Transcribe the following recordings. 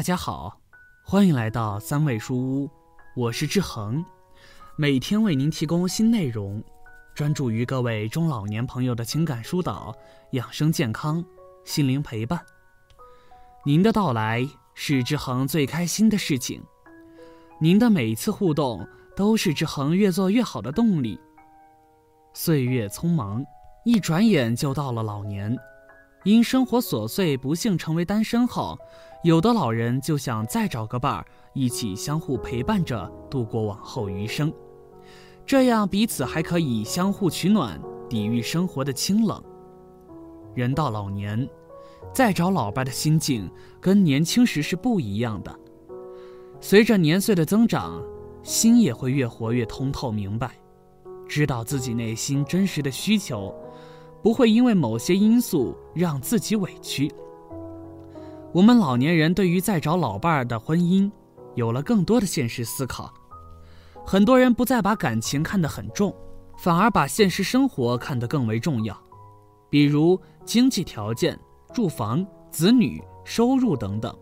大家好，欢迎来到三味书屋，我是志恒，每天为您提供新内容，专注于各位中老年朋友的情感疏导、养生健康、心灵陪伴。您的到来是志恒最开心的事情，您的每一次互动都是志恒越做越好的动力。岁月匆忙，一转眼就到了老年。因生活琐碎，不幸成为单身后，有的老人就想再找个伴儿，一起相互陪伴着度过往后余生，这样彼此还可以相互取暖，抵御生活的清冷。人到老年，再找老伴的心境跟年轻时是不一样的。随着年岁的增长，心也会越活越通透明白，知道自己内心真实的需求。不会因为某些因素让自己委屈。我们老年人对于再找老伴儿的婚姻，有了更多的现实思考。很多人不再把感情看得很重，反而把现实生活看得更为重要，比如经济条件、住房、子女、收入等等。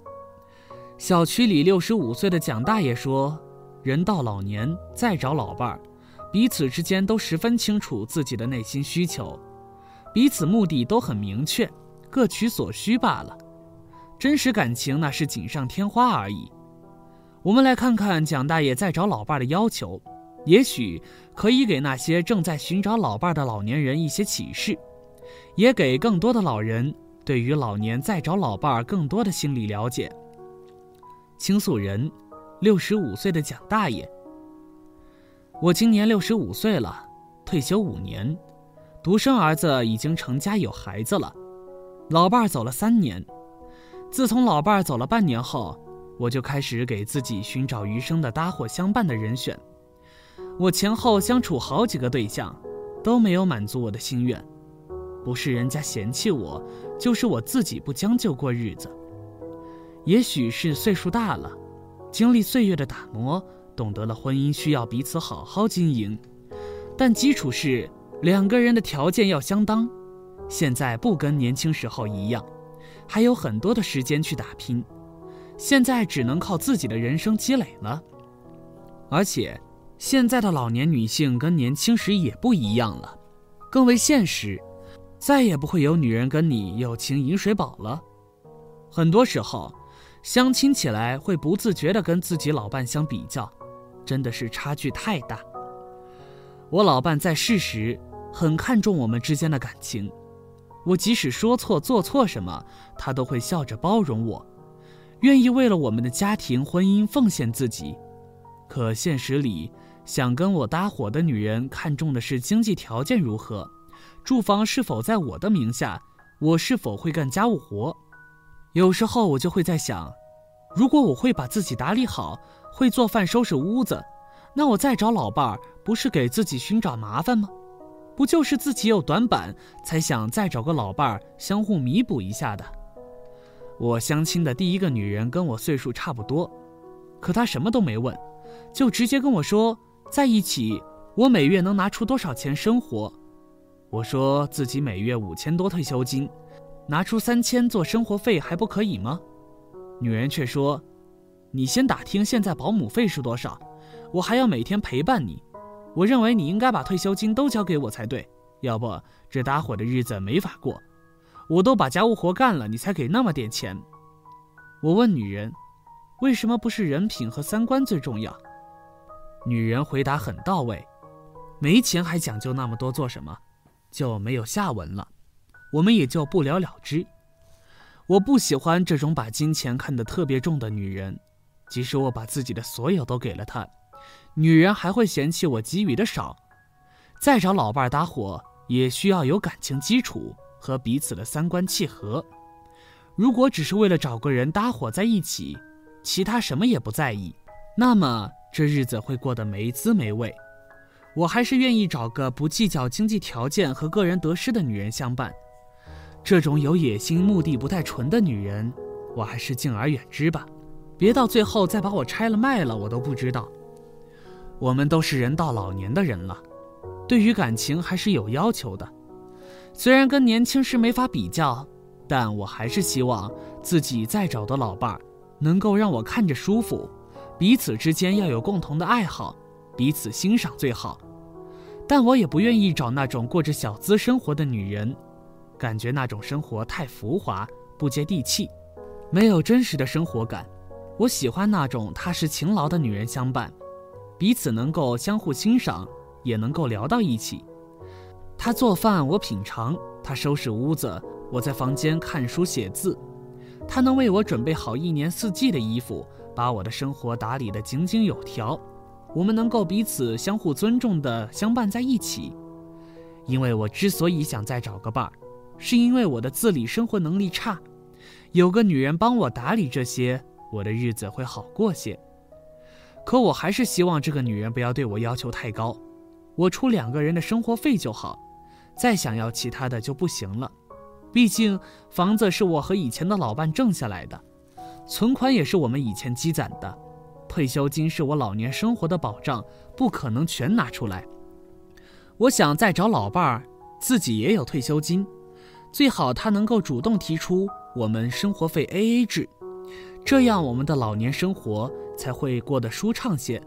小区里六十五岁的蒋大爷说：“人到老年再找老伴儿，彼此之间都十分清楚自己的内心需求。”彼此目的都很明确，各取所需罢了。真实感情那是锦上添花而已。我们来看看蒋大爷在找老伴的要求，也许可以给那些正在寻找老伴的老年人一些启示，也给更多的老人对于老年再找老伴更多的心理了解。倾诉人，六十五岁的蒋大爷。我今年六十五岁了，退休五年。独生儿子已经成家有孩子了，老伴儿走了三年。自从老伴儿走了半年后，我就开始给自己寻找余生的搭伙相伴的人选。我前后相处好几个对象，都没有满足我的心愿。不是人家嫌弃我，就是我自己不将就过日子。也许是岁数大了，经历岁月的打磨，懂得了婚姻需要彼此好好经营，但基础是。两个人的条件要相当，现在不跟年轻时候一样，还有很多的时间去打拼，现在只能靠自己的人生积累了。而且，现在的老年女性跟年轻时也不一样了，更为现实，再也不会有女人跟你友情饮水饱了。很多时候，相亲起来会不自觉地跟自己老伴相比较，真的是差距太大。我老伴在世时。很看重我们之间的感情，我即使说错做错什么，他都会笑着包容我，愿意为了我们的家庭婚姻奉献自己。可现实里，想跟我搭伙的女人看重的是经济条件如何，住房是否在我的名下，我是否会干家务活。有时候我就会在想，如果我会把自己打理好，会做饭收拾屋子，那我再找老伴儿，不是给自己寻找麻烦吗？不就是自己有短板，才想再找个老伴儿相互弥补一下的？我相亲的第一个女人跟我岁数差不多，可她什么都没问，就直接跟我说在一起，我每月能拿出多少钱生活？我说自己每月五千多退休金，拿出三千做生活费还不可以吗？女人却说，你先打听现在保姆费是多少，我还要每天陪伴你。我认为你应该把退休金都交给我才对，要不这搭伙的日子没法过。我都把家务活干了，你才给那么点钱。我问女人，为什么不是人品和三观最重要？女人回答很到位，没钱还讲究那么多做什么？就没有下文了，我们也就不了了之。我不喜欢这种把金钱看得特别重的女人，即使我把自己的所有都给了她。女人还会嫌弃我给予的少，再找老伴儿搭伙也需要有感情基础和彼此的三观契合。如果只是为了找个人搭伙在一起，其他什么也不在意，那么这日子会过得没滋没味。我还是愿意找个不计较经济条件和个人得失的女人相伴。这种有野心、目的不太纯的女人，我还是敬而远之吧。别到最后再把我拆了卖了，我都不知道。我们都是人到老年的人了，对于感情还是有要求的。虽然跟年轻时没法比较，但我还是希望自己再找的老伴儿，能够让我看着舒服，彼此之间要有共同的爱好，彼此欣赏最好。但我也不愿意找那种过着小资生活的女人，感觉那种生活太浮华，不接地气，没有真实的生活感。我喜欢那种踏实勤劳的女人相伴，彼此能够相互欣赏，也能够聊到一起。他做饭，我品尝；他收拾屋子，我在房间看书写字。他能为我准备好一年四季的衣服，把我的生活打理得井井有条。我们能够彼此相互尊重地相伴在一起。因为我之所以想再找个伴儿，是因为我的自理生活能力差，有个女人帮我打理这些。我的日子会好过些，可我还是希望这个女人不要对我要求太高，我出两个人的生活费就好，再想要其他的就不行了。毕竟房子是我和以前的老伴挣下来的，存款也是我们以前积攒的，退休金是我老年生活的保障，不可能全拿出来。我想再找老伴儿，自己也有退休金，最好他能够主动提出我们生活费 AA 制。这样我们的老年生活才会过得舒畅些，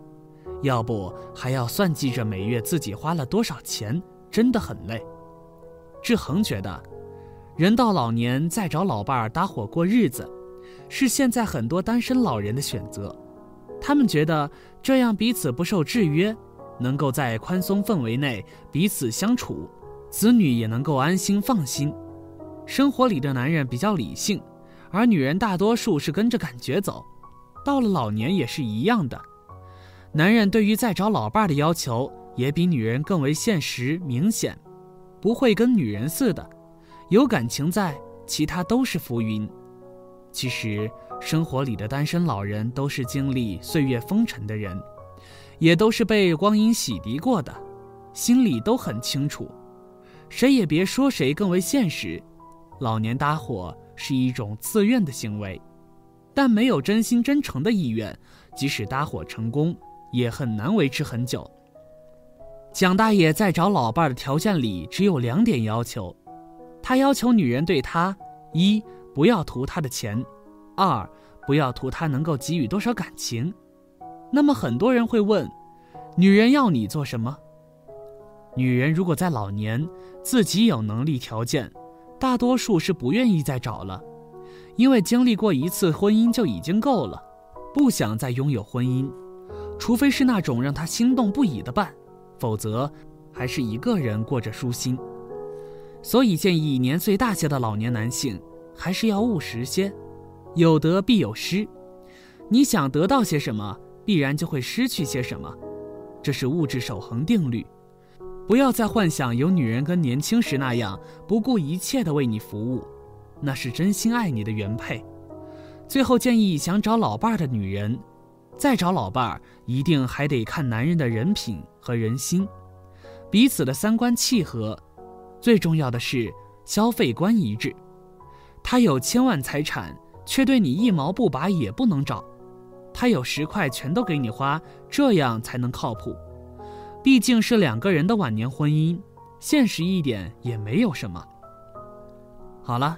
要不还要算计着每月自己花了多少钱，真的很累。志恒觉得，人到老年再找老伴儿搭伙过日子，是现在很多单身老人的选择。他们觉得这样彼此不受制约，能够在宽松氛围内彼此相处，子女也能够安心放心。生活里的男人比较理性。而女人大多数是跟着感觉走，到了老年也是一样的。男人对于再找老伴儿的要求也比女人更为现实明显，不会跟女人似的，有感情在，其他都是浮云。其实生活里的单身老人都是经历岁月风尘的人，也都是被光阴洗涤过的，心里都很清楚。谁也别说谁更为现实，老年搭伙。是一种自愿的行为，但没有真心真诚的意愿，即使搭伙成功，也很难维持很久。蒋大爷在找老伴的条件里只有两点要求，他要求女人对他：一不要图他的钱，二不要图他能够给予多少感情。那么很多人会问，女人要你做什么？女人如果在老年自己有能力条件。大多数是不愿意再找了，因为经历过一次婚姻就已经够了，不想再拥有婚姻，除非是那种让他心动不已的伴，否则还是一个人过着舒心。所以建议年岁大些的老年男性还是要务实些，有得必有失，你想得到些什么，必然就会失去些什么，这是物质守恒定律。不要再幻想有女人跟年轻时那样不顾一切的为你服务，那是真心爱你的原配。最后建议想找老伴儿的女人，再找老伴儿一定还得看男人的人品和人心，彼此的三观契合，最重要的是消费观一致。他有千万财产却对你一毛不拔也不能找，他有十块全都给你花，这样才能靠谱。毕竟是两个人的晚年婚姻，现实一点也没有什么。好了，